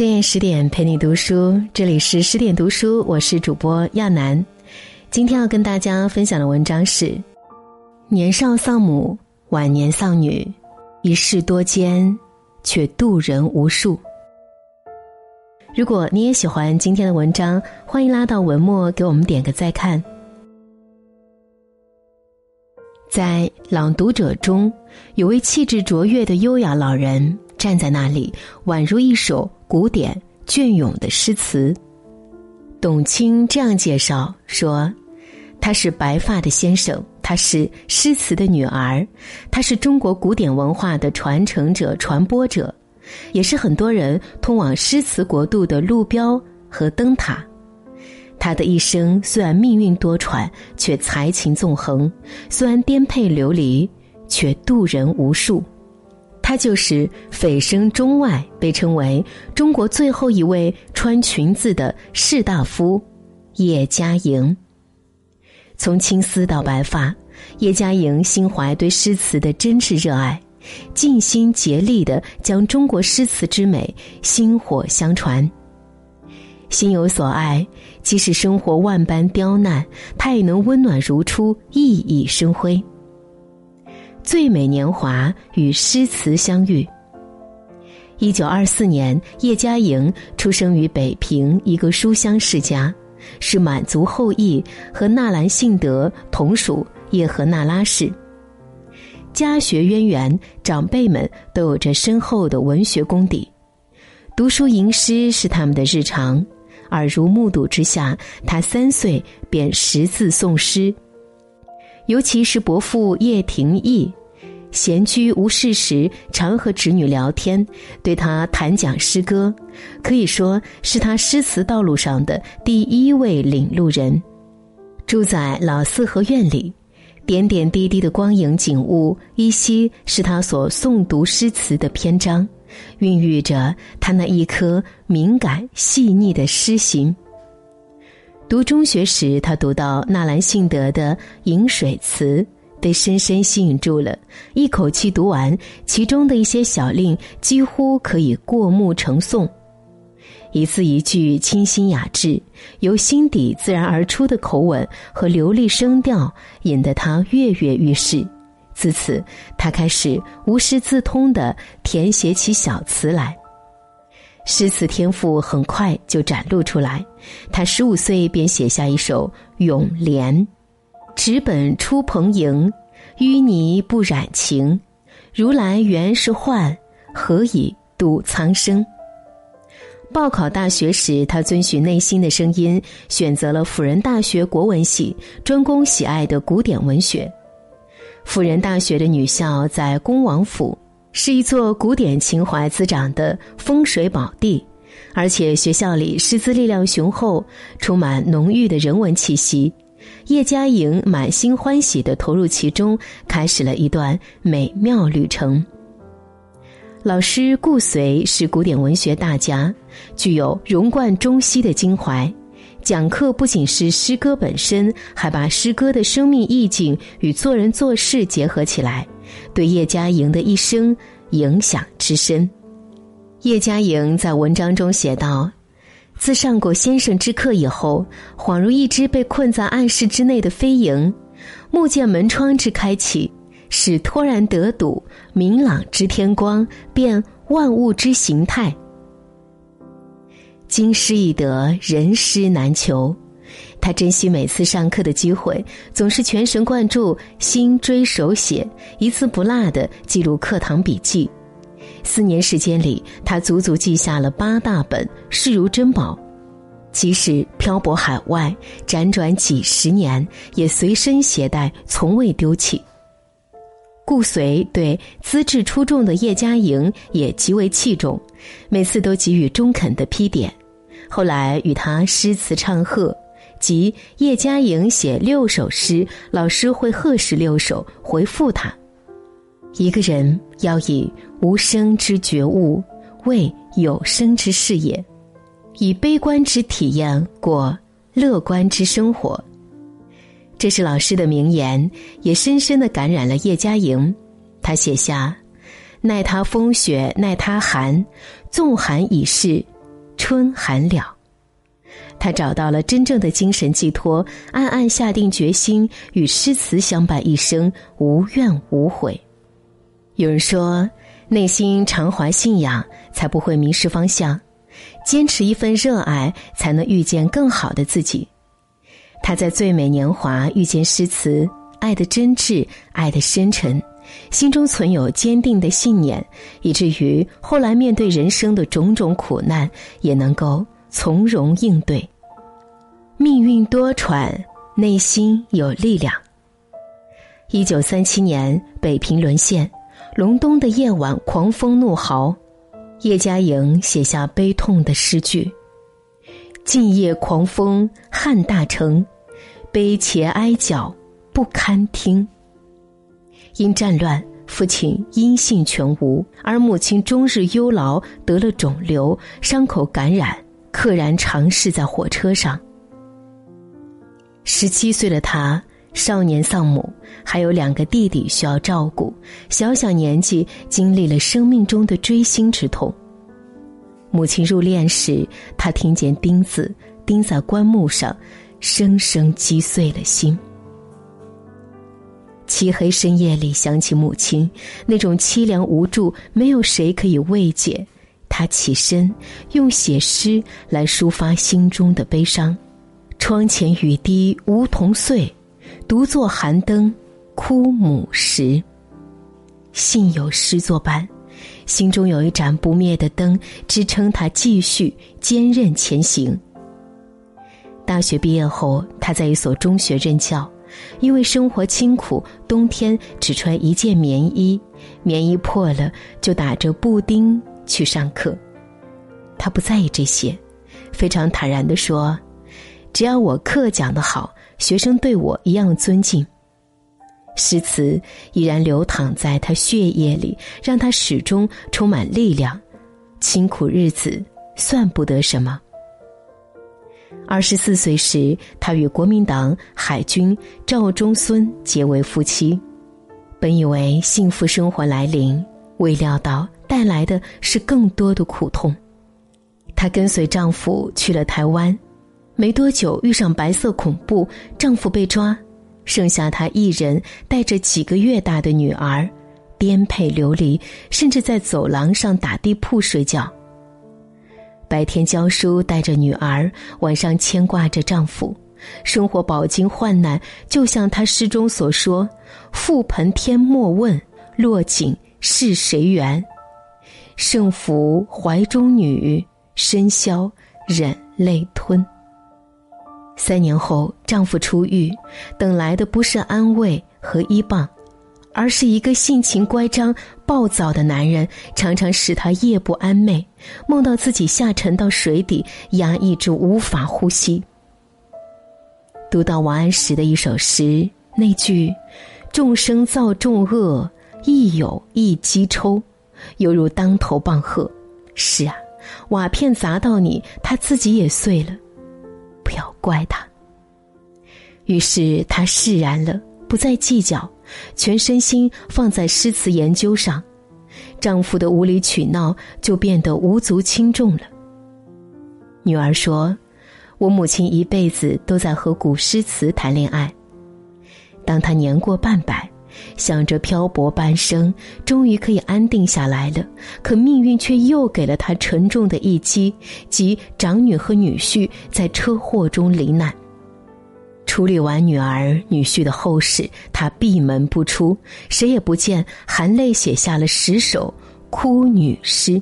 深夜十点陪你读书，这里是十点读书，我是主播亚楠。今天要跟大家分享的文章是：年少丧母，晚年丧女，一世多艰，却渡人无数。如果你也喜欢今天的文章，欢迎拉到文末给我们点个再看。在朗读者中，有位气质卓越的优雅老人站在那里，宛如一首古典隽永的诗词。董卿这样介绍说：“他是白发的先生，他是诗词的女儿，他是中国古典文化的传承者、传播者，也是很多人通往诗词国度的路标和灯塔。”他的一生虽然命运多舛，却才情纵横；虽然颠沛流离，却渡人无数。他就是蜚声中外被称为中国最后一位穿裙子的士大夫叶嘉莹。从青丝到白发，叶嘉莹心怀对诗词的真挚热爱，尽心竭力的将中国诗词之美薪火相传。心有所爱，即使生活万般刁难，他也能温暖如初，熠熠生辉。最美年华与诗词相遇。一九二四年，叶嘉莹出生于北平一个书香世家，是满族后裔，和纳兰性德同属叶赫那拉氏。家学渊源，长辈们都有着深厚的文学功底，读书吟诗是他们的日常。耳濡目睹之下，他三岁便识字诵诗。尤其是伯父叶廷义，闲居无事时常和侄女聊天，对他谈讲诗歌，可以说是他诗词道路上的第一位领路人。住在老四合院里，点点滴滴的光影景物，依稀是他所诵读诗词的篇章。孕育着他那一颗敏感细腻的诗心。读中学时，他读到纳兰性德的《饮水词》，被深深吸引住了，一口气读完，其中的一些小令几乎可以过目成诵，一字一句清新雅致，由心底自然而出的口吻和流利声调，引得他跃跃欲试。自此，他开始无师自通的填写起小词来。诗词天赋很快就展露出来。他十五岁便写下一首《咏莲》：“纸本出蓬瀛，淤泥不染情。如来原是幻，何以度苍生？”报考大学时，他遵循内心的声音，选择了辅仁大学国文系，专攻喜爱的古典文学。辅仁大学的女校在恭王府，是一座古典情怀滋长的风水宝地，而且学校里师资力量雄厚，充满浓郁的人文气息。叶嘉莹满心欢喜地投入其中，开始了一段美妙旅程。老师顾随是古典文学大家，具有融贯中西的襟怀。讲课不仅是诗歌本身，还把诗歌的生命意境与做人做事结合起来，对叶嘉莹的一生影响之深。叶嘉莹在文章中写道：“自上过先生之课以后，恍如一只被困在暗室之内的飞蝇，目见门窗之开启，使突然得睹明朗之天光，变万物之形态。”经师易得，人师难求。他珍惜每次上课的机会，总是全神贯注、心追手写，一字不落的记录课堂笔记。四年时间里，他足足记下了八大本，视如珍宝。即使漂泊海外，辗转几十年，也随身携带，从未丢弃。顾随对资质出众的叶嘉莹也极为器重，每次都给予中肯的批点。后来与他诗词唱和，即叶嘉莹写六首诗，老师会贺十六首回复他。一个人要以无声之觉悟为有声之事业，以悲观之体验过乐观之生活。这是老师的名言，也深深的感染了叶嘉莹。他写下：“奈他风雪，奈他寒，纵寒已逝。”春寒了。他找到了真正的精神寄托，暗暗下定决心与诗词相伴一生，无怨无悔。有人说，内心常怀信仰，才不会迷失方向；坚持一份热爱，才能遇见更好的自己。他在最美年华遇见诗词，爱的真挚，爱的深沉，心中存有坚定的信念，以至于后来面对人生的种种苦难，也能够。从容应对，命运多舛，内心有力量。一九三七年，北平沦陷，隆冬的夜晚，狂风怒号，叶嘉莹写下悲痛的诗句：“近夜狂风撼大城，悲切哀角不堪听。”因战乱，父亲音信全无，而母亲终日忧劳，得了肿瘤，伤口感染。溘然长逝在火车上。十七岁的他，少年丧母，还有两个弟弟需要照顾。小小年纪，经历了生命中的锥心之痛。母亲入殓时，他听见钉子钉在棺木上，生生击碎了心。漆黑深夜里，想起母亲那种凄凉无助，没有谁可以慰藉。他起身，用写诗来抒发心中的悲伤。窗前雨滴梧桐碎，独坐寒灯哭母时。幸有诗作伴，心中有一盏不灭的灯，支撑他继续坚韧前行。大学毕业后，他在一所中学任教，因为生活清苦，冬天只穿一件棉衣，棉衣破了就打着布丁。去上课，他不在意这些，非常坦然的说：“只要我课讲得好，学生对我一样尊敬。”诗词依然流淌在他血液里，让他始终充满力量。清苦日子算不得什么。二十四岁时，他与国民党海军赵忠孙结为夫妻，本以为幸福生活来临，未料到。带来的是更多的苦痛。她跟随丈夫去了台湾，没多久遇上白色恐怖，丈夫被抓，剩下她一人带着几个月大的女儿，颠沛流离，甚至在走廊上打地铺睡觉。白天教书带着女儿，晚上牵挂着丈夫，生活饱经患难，就像她诗中所说：“覆盆天莫问，落井是谁缘。”胜福怀中女，深宵忍泪吞。三年后，丈夫出狱，等来的不是安慰和依傍，而是一个性情乖张、暴躁的男人，常常使她夜不安寐，梦到自己下沉到水底，压抑住无法呼吸。读到王安石的一首诗，那句“众生造众恶，亦有一机抽”。犹如当头棒喝，是啊，瓦片砸到你，他自己也碎了，不要怪他。于是她释然了，不再计较，全身心放在诗词研究上，丈夫的无理取闹就变得无足轻重了。女儿说：“我母亲一辈子都在和古诗词谈恋爱，当她年过半百。”想着漂泊半生，终于可以安定下来了，可命运却又给了他沉重的一击，即长女和女婿在车祸中罹难。处理完女儿女婿的后事，他闭门不出，谁也不见，含泪写下了十首哭女诗：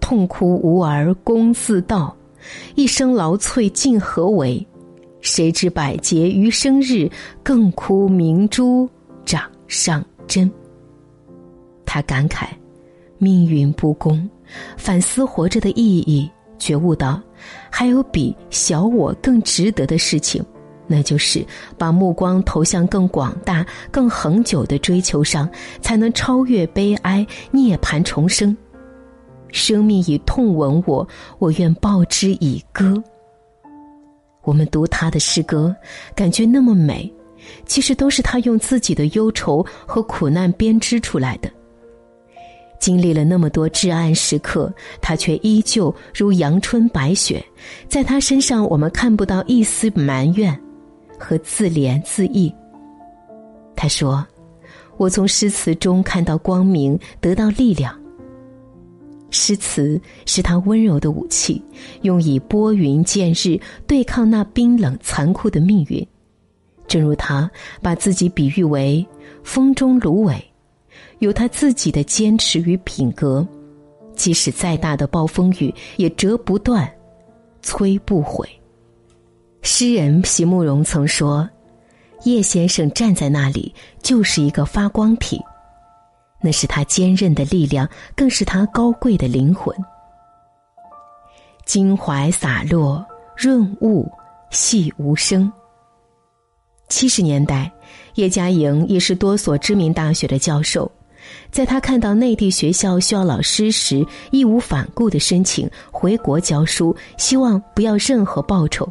痛哭无儿公自道，一生劳瘁尽何为？谁知百劫余生日，更哭明珠。上针。他感慨，命运不公，反思活着的意义，觉悟到，还有比小我更值得的事情，那就是把目光投向更广大、更恒久的追求上，才能超越悲哀，涅槃重生。生命以痛吻我，我愿报之以歌。我们读他的诗歌，感觉那么美。其实都是他用自己的忧愁和苦难编织出来的。经历了那么多至暗时刻，他却依旧如阳春白雪，在他身上我们看不到一丝埋怨和自怜自艾。他说：“我从诗词中看到光明，得到力量。诗词是他温柔的武器，用以拨云见日，对抗那冰冷残酷的命运。正如他把自己比喻为风中芦苇。”有他自己的坚持与品格，即使再大的暴风雨也折不断，摧不毁。诗人席慕容曾说：“叶先生站在那里，就是一个发光体，那是他坚韧的力量，更是他高贵的灵魂。襟怀洒落，润物细无声。”七十年代，叶嘉莹也是多所知名大学的教授。在他看到内地学校需要老师时，义无反顾的申请回国教书，希望不要任何报酬。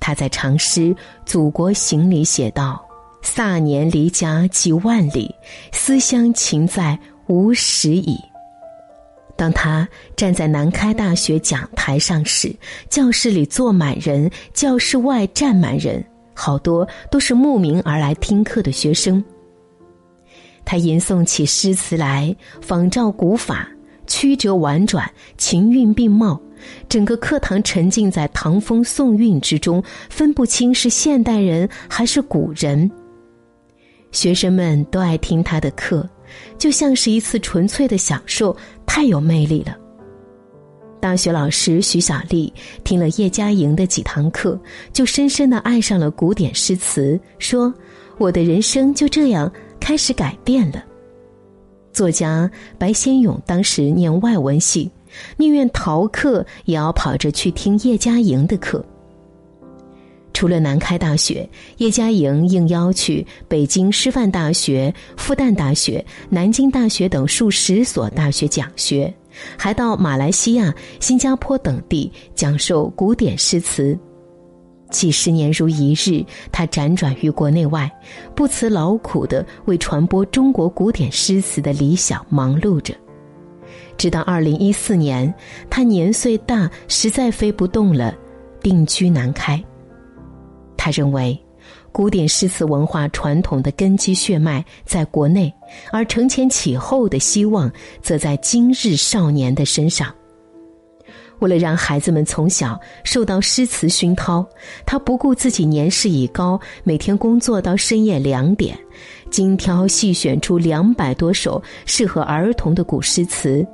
他在长诗《祖国行》里写道：“卅年离家几万里，思乡情在无始矣。”当他站在南开大学讲台上时，教室里坐满人，教室外站满人，好多都是慕名而来听课的学生。他吟诵起诗词来，仿照古法，曲折婉转，情韵并茂。整个课堂沉浸在唐风宋韵之中，分不清是现代人还是古人。学生们都爱听他的课，就像是一次纯粹的享受，太有魅力了。大学老师徐小丽听了叶嘉莹的几堂课，就深深的爱上了古典诗词，说：“我的人生就这样。”开始改变了。作家白先勇当时念外文系，宁愿逃课也要跑着去听叶嘉莹的课。除了南开大学，叶嘉莹应邀去北京师范大学、复旦大学、南京大学等数十所大学讲学，还到马来西亚、新加坡等地讲授古典诗词。几十年如一日，他辗转于国内外，不辞劳苦的为传播中国古典诗词的理想忙碌着。直到二零一四年，他年岁大，实在飞不动了，定居南开。他认为，古典诗词文化传统的根基血脉在国内，而承前启后的希望则在今日少年的身上。为了让孩子们从小受到诗词熏陶，他不顾自己年事已高，每天工作到深夜两点，精挑细选出两百多首适合儿童的古诗词，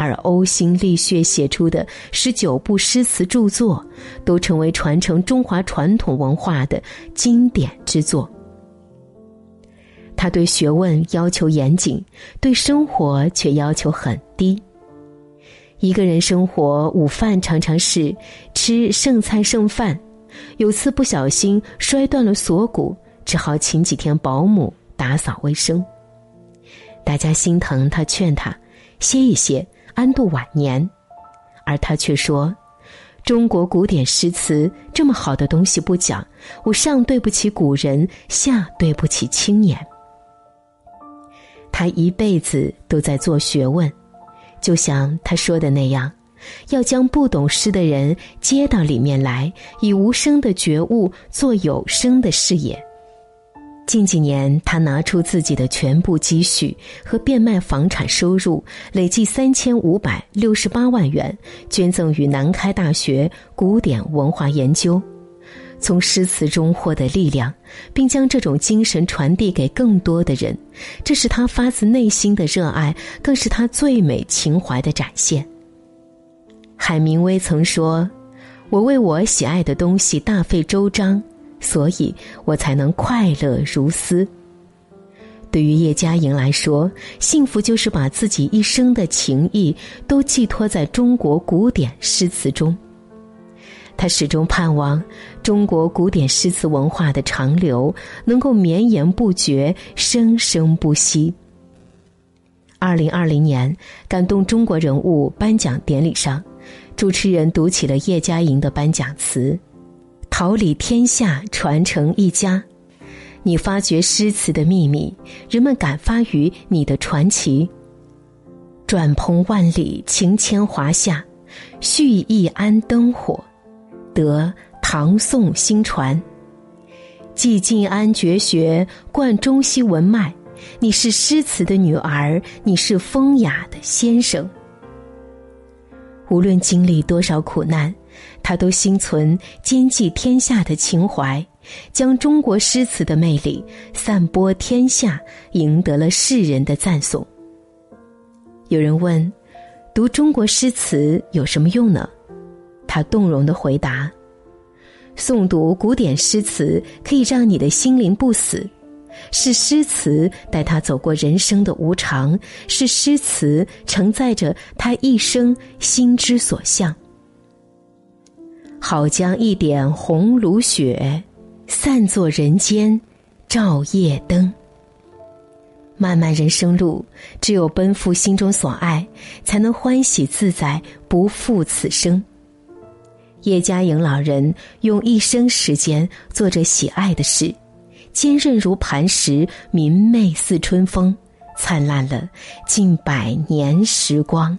而呕心沥血写出的十九部诗词著作，都成为传承中华传统文化的经典之作。他对学问要求严谨，对生活却要求很低。一个人生活，午饭常常是吃剩菜剩饭。有次不小心摔断了锁骨，只好请几天保姆打扫卫生。大家心疼他，劝他歇一歇，安度晚年。而他却说：“中国古典诗词这么好的东西不讲，我上对不起古人，下对不起青年。”他一辈子都在做学问。就像他说的那样，要将不懂诗的人接到里面来，以无声的觉悟做有声的视野。近几年，他拿出自己的全部积蓄和变卖房产收入，累计三千五百六十八万元，捐赠于南开大学古典文化研究。从诗词中获得力量，并将这种精神传递给更多的人，这是他发自内心的热爱，更是他最美情怀的展现。海明威曾说：“我为我喜爱的东西大费周章，所以我才能快乐如斯。”对于叶嘉莹来说，幸福就是把自己一生的情谊都寄托在中国古典诗词中。他始终盼望中国古典诗词文化的长流能够绵延不绝、生生不息。二零二零年感动中国人物颁奖典礼上，主持人读起了叶嘉莹的颁奖词：“桃李天下，传承一家。你发掘诗词的秘密，人们感发于你的传奇。转蓬万里，情牵华夏，续意安灯火，得唐宋新传。继晋安绝学，贯中西文脉。你是诗词的女儿，你是风雅的先生。无论经历多少苦难，他都心存兼济天下的情怀，将中国诗词的魅力散播天下，赢得了世人的赞颂。有人问：“读中国诗词有什么用呢？”他动容的回答。诵读古典诗词可以让你的心灵不死，是诗词带他走过人生的无常，是诗词承载着他一生心之所向。好将一点红炉雪，散作人间照夜灯。漫漫人生路，只有奔赴心中所爱，才能欢喜自在，不负此生。叶嘉莹老人用一生时间做着喜爱的事，坚韧如磐石，明媚似春风，灿烂了近百年时光。